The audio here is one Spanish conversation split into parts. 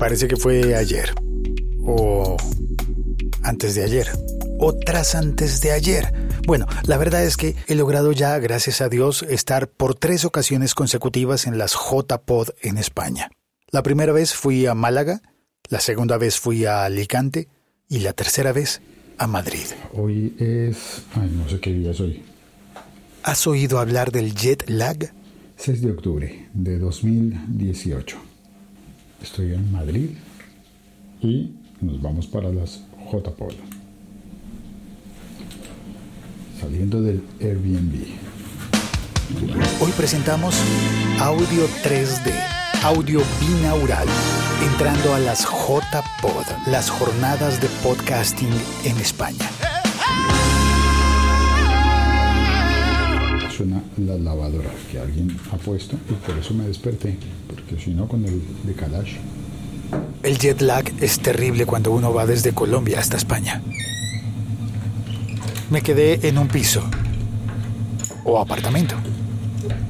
Parece que fue ayer. O antes de ayer. O tras antes de ayer. Bueno, la verdad es que he logrado ya, gracias a Dios, estar por tres ocasiones consecutivas en las J-Pod en España. La primera vez fui a Málaga, la segunda vez fui a Alicante y la tercera vez a Madrid. Hoy es... Ay, no sé qué día es hoy. ¿Has oído hablar del jet lag? 6 de octubre de 2018. Estoy en Madrid y nos vamos para las J Polo. Saliendo del Airbnb. Hoy presentamos audio 3D, audio binaural, entrando a las J-Pod, las jornadas de podcasting en España. Suena la lavadora que alguien ha puesto y por eso me desperté, porque si no con el decalaje. El jet lag es terrible cuando uno va desde Colombia hasta España. Me quedé en un piso o apartamento.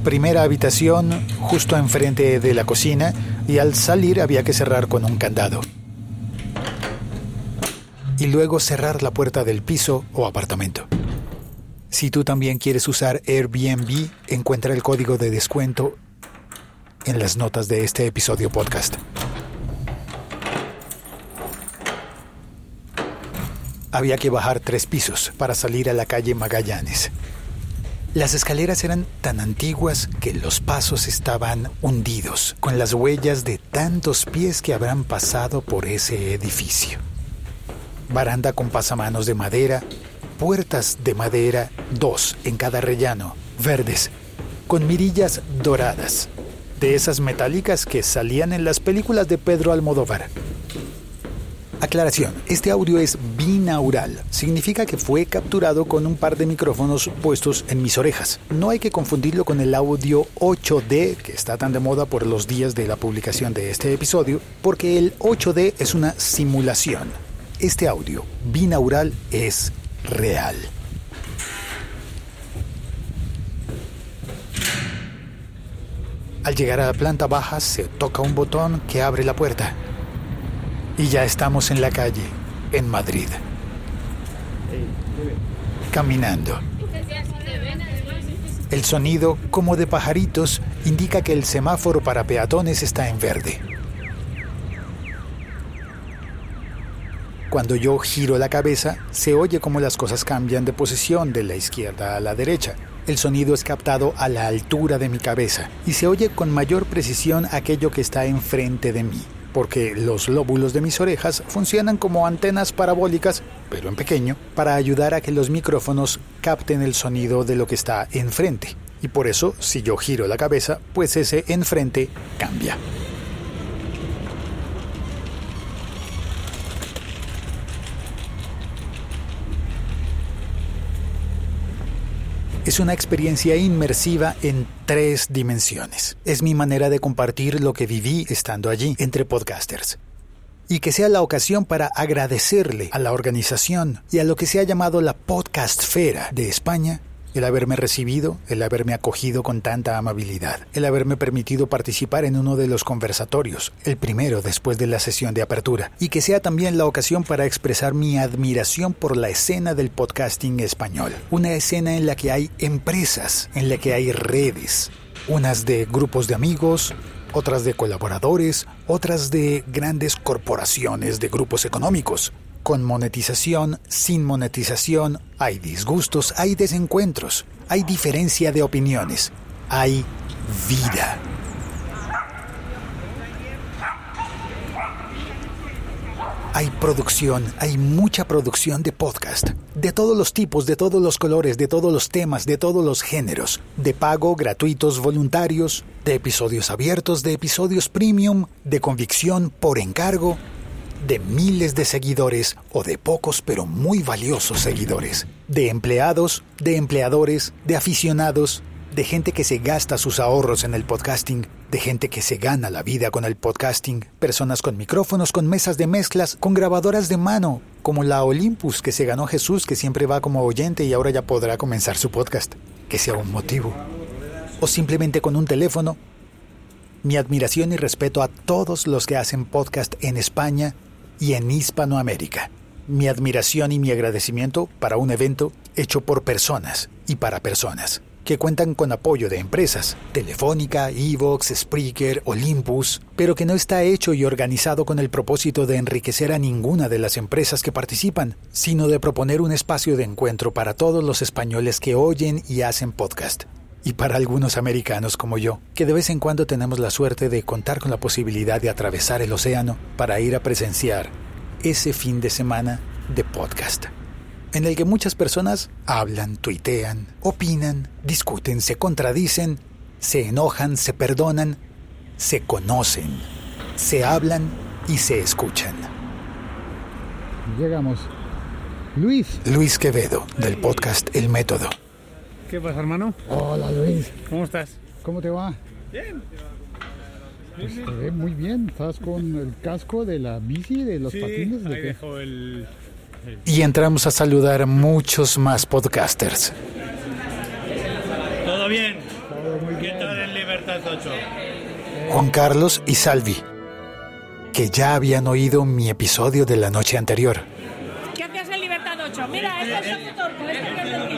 Primera habitación justo enfrente de la cocina y al salir había que cerrar con un candado. Y luego cerrar la puerta del piso o apartamento. Si tú también quieres usar Airbnb, encuentra el código de descuento en las notas de este episodio podcast. Había que bajar tres pisos para salir a la calle Magallanes. Las escaleras eran tan antiguas que los pasos estaban hundidos, con las huellas de tantos pies que habrán pasado por ese edificio. Baranda con pasamanos de madera, puertas de madera, dos en cada rellano, verdes, con mirillas doradas, de esas metálicas que salían en las películas de Pedro Almodóvar. Aclaración, este audio es binaural. Significa que fue capturado con un par de micrófonos puestos en mis orejas. No hay que confundirlo con el audio 8D, que está tan de moda por los días de la publicación de este episodio, porque el 8D es una simulación. Este audio binaural es real. Al llegar a la planta baja se toca un botón que abre la puerta. Y ya estamos en la calle, en Madrid. Caminando. El sonido, como de pajaritos, indica que el semáforo para peatones está en verde. Cuando yo giro la cabeza, se oye como las cosas cambian de posición de la izquierda a la derecha. El sonido es captado a la altura de mi cabeza y se oye con mayor precisión aquello que está enfrente de mí porque los lóbulos de mis orejas funcionan como antenas parabólicas, pero en pequeño, para ayudar a que los micrófonos capten el sonido de lo que está enfrente. Y por eso, si yo giro la cabeza, pues ese enfrente cambia. Es una experiencia inmersiva en tres dimensiones. Es mi manera de compartir lo que viví estando allí entre podcasters. Y que sea la ocasión para agradecerle a la organización y a lo que se ha llamado la podcastfera de España el haberme recibido, el haberme acogido con tanta amabilidad, el haberme permitido participar en uno de los conversatorios, el primero después de la sesión de apertura, y que sea también la ocasión para expresar mi admiración por la escena del podcasting español, una escena en la que hay empresas, en la que hay redes, unas de grupos de amigos, otras de colaboradores, otras de grandes corporaciones de grupos económicos, con monetización, sin monetización, hay disgustos, hay desencuentros, hay diferencia de opiniones, hay vida. Hay producción, hay mucha producción de podcast, de todos los tipos, de todos los colores, de todos los temas, de todos los géneros, de pago, gratuitos, voluntarios, de episodios abiertos, de episodios premium, de convicción por encargo, de miles de seguidores o de pocos pero muy valiosos seguidores, de empleados, de empleadores, de aficionados, de gente que se gasta sus ahorros en el podcasting, de gente que se gana la vida con el podcasting, personas con micrófonos, con mesas de mezclas, con grabadoras de mano, como la Olympus que se ganó Jesús, que siempre va como oyente y ahora ya podrá comenzar su podcast, que sea un motivo, o simplemente con un teléfono. Mi admiración y respeto a todos los que hacen podcast en España y en Hispanoamérica. Mi admiración y mi agradecimiento para un evento hecho por personas y para personas que cuentan con apoyo de empresas, Telefónica, Evox, Spreaker, Olympus, pero que no está hecho y organizado con el propósito de enriquecer a ninguna de las empresas que participan, sino de proponer un espacio de encuentro para todos los españoles que oyen y hacen podcast. Y para algunos americanos como yo, que de vez en cuando tenemos la suerte de contar con la posibilidad de atravesar el océano para ir a presenciar ese fin de semana de podcast en el que muchas personas hablan, tuitean, opinan, discuten, se contradicen, se enojan, se perdonan, se conocen, se hablan y se escuchan. Llegamos. Luis. Luis Quevedo, del podcast El Método. ¿Qué pasa, hermano? Hola, Luis. ¿Cómo estás? ¿Cómo te va? Bien. Pues te ve muy bien. ¿Estás con el casco de la bici, de los Sí, patines? ¿De ahí qué? dejo el... Y entramos a saludar a muchos más podcasters. ¿Todo bien? Todo muy ¿Qué bien. tal en Libertad 8? Juan Carlos y Salvi, que ya habían oído mi episodio de la noche anterior. ¿Qué hacías en Libertad 8? Mira, este es el Torco, este es el Torquino.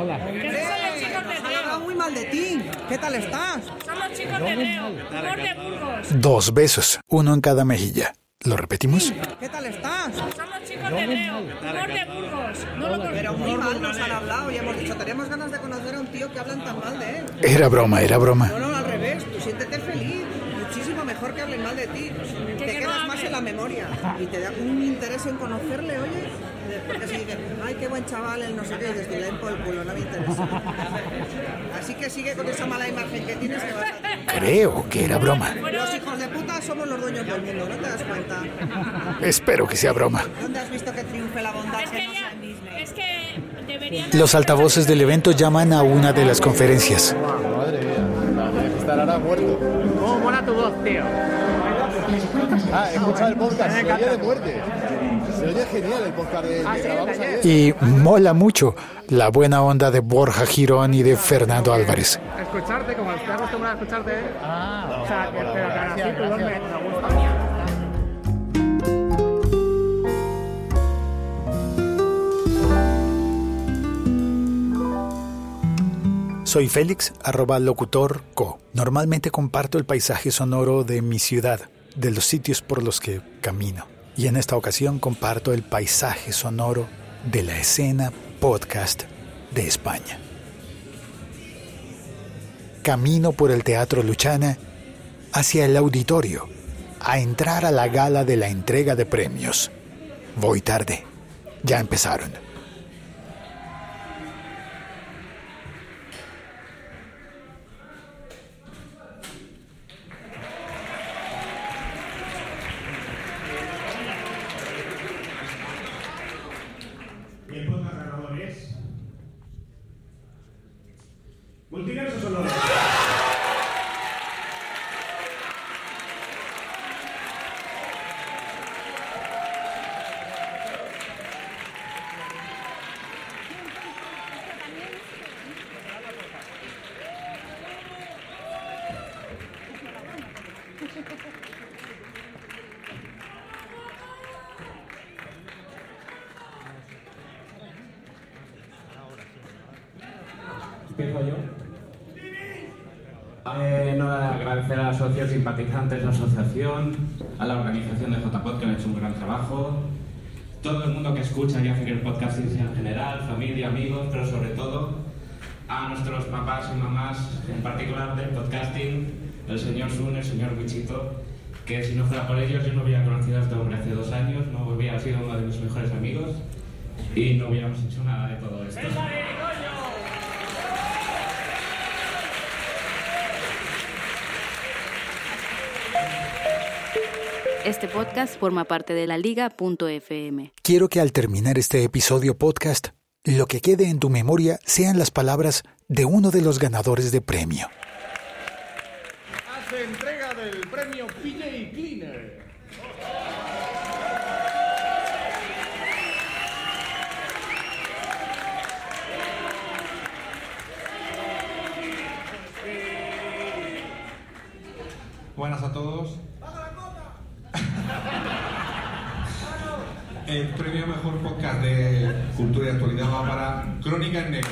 Hola. Estos son los chicos de Dreo. muy mal de ti. ¿Qué tal estás? Son los chicos de Dreo. Humor de Burgos. Dos besos, uno en cada mejilla. ¿Lo repetimos? ¿Qué tal estás? Son los chicos de Dreo. Humor de Burgos. No lo Pero muy mal nos han hablado y hemos dicho, tenemos ganas de conocer a un tío que hablan tan mal de él. Era broma, era broma. No, no, al revés, tú siéntete feliz. Muchísimo mejor que hablen mal de ti. Te que no quedas más en la memoria y te da un interés en conocerle, oye. Porque si dices, ay, qué buen chaval, el no sé qué, y dices, "Dile por el culo, no me interesa. Así que sigue con esa mala imagen que tienes que vas a... Creo que era broma. Los hijos de puta somos los dueños del mundo, ¿no te das cuenta? Espero que sea broma. ¿Dónde has visto que triunfe la bondad Es que que no sea en Disney? es que deberían... Los altavoces del evento llaman a una de las conferencias. Madre mía, tienes que estar ahora muerto. ¿Cómo mola tu voz, tío? Ah, escucha el podcast, de muerte. Oye genial el podcast de, Ah, sí. Y mola mucho la buena onda de Borja Girón y de Fernando Álvarez. Escucharte, como estoy acostumbrado a escucharte. Ah, o sea, que, pero me gusta. Soy Félix, arroba locutor co. Normalmente comparto el paisaje sonoro de mi ciudad, de los sitios por los que camino. Y en esta ocasión comparto el paisaje sonoro de la escena podcast de España. Camino por el Teatro Luchana hacia el auditorio, a entrar a la gala de la entrega de premios. Voy tarde. Ya empezaron. Multiverso sonoro. ¿Empiezo yo? Eh, no, agradecer a los socios simpatizantes de la asociación, a la organización de JPod que han hecho un gran trabajo, todo el mundo que escucha y hace que el podcasting sea en general, familia, amigos, pero sobre todo a nuestros papás y mamás, en particular del podcasting, el señor Sun, el señor Wichito, que si no fuera por ellos yo no hubiera conocido a este hombre hace dos años, no hubiera sido uno de mis mejores amigos y no hubiéramos hecho nada de todo esto. Este podcast forma parte de la liga.fm. Quiero que al terminar este episodio podcast, lo que quede en tu memoria sean las palabras de uno de los ganadores de premio. Hace entrega del premio PJ Cleaner. El premio Mejor Podcast de Cultura y Actualidad va para Crónica en Negro.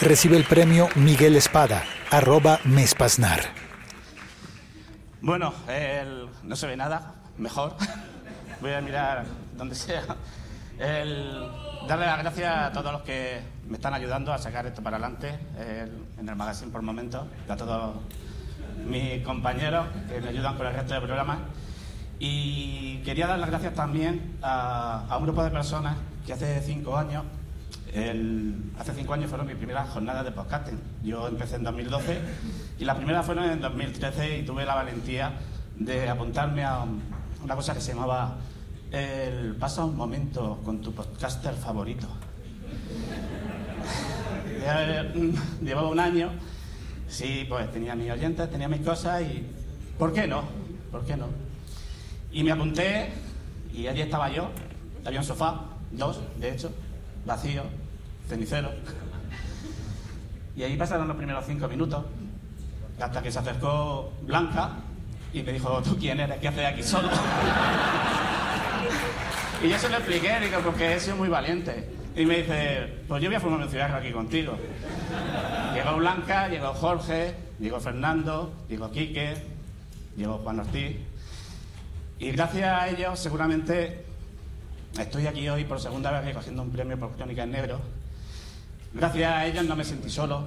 Recibe el premio Miguel Espada, arroba Mespasnar. Bueno, el- no se ve nada, mejor. Voy a mirar donde sea. El- darle las gracias a todos los que me están ayudando a sacar esto para adelante el- en el magazine por momento, a todos mis compañeros que me ayudan con el resto del programa. Y quería dar las gracias también a, un grupo de personas que hace cinco años, el- hace cinco años fueron mis primeras jornadas de podcasting. Yo empecé en 2012 y las primeras fueron en 2013 y tuve la valentía de apuntarme a un- una cosa que se llamaba el pasa un momento con tu podcaster favorito. Eh, Llevaba un año, sí, pues tenía mis oyentes, tenía mis cosas y ¿por qué no? ¿Por qué no? Y me apunté y allí estaba yo. Había un sofá, dos, de hecho, vacío, cenicero. Y ahí pasaron los primeros cinco minutos, hasta que se acercó Blanca y me dijo, ¿tú quién eres? ¿Qué haces aquí solo? y yo se lo expliqué, digo, porque he sido muy valiente. Y me dice, pues yo voy a fumarme un cigarro aquí contigo. Llegó Blanca, llegó Jorge, llegó Fernando, llegó Quique, llegó Juan Ortiz. Y gracias a ellos, seguramente estoy aquí hoy por segunda vez recogiendo un premio por Crónica en Negro. Gracias a ellos no me sentí solo.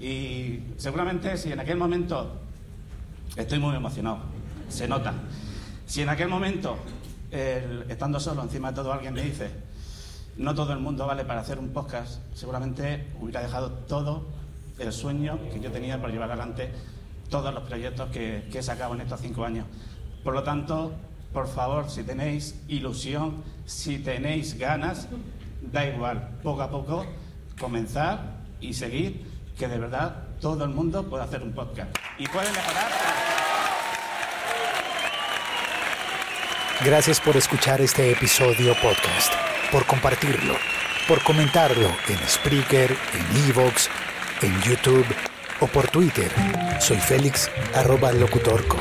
Y seguramente si en aquel momento estoy muy emocionado, se nota. Si en aquel momento, estando solo, encima de todo alguien me dice, no todo el mundo vale para hacer un podcast, seguramente hubiera dejado todo el sueño que yo tenía por llevar adelante todos los proyectos que, que he sacado en estos cinco años. Por lo tanto, por favor, si tenéis ilusión, si tenéis ganas, da igual, poco a poco, comenzar y seguir, que de verdad todo el mundo puede hacer un podcast. Y puede mejorar. Gracias por escuchar este episodio podcast, por compartirlo, por comentarlo en Spreaker, en Evox, en YouTube o por Twitter. Soy Félix, arroba locutorco.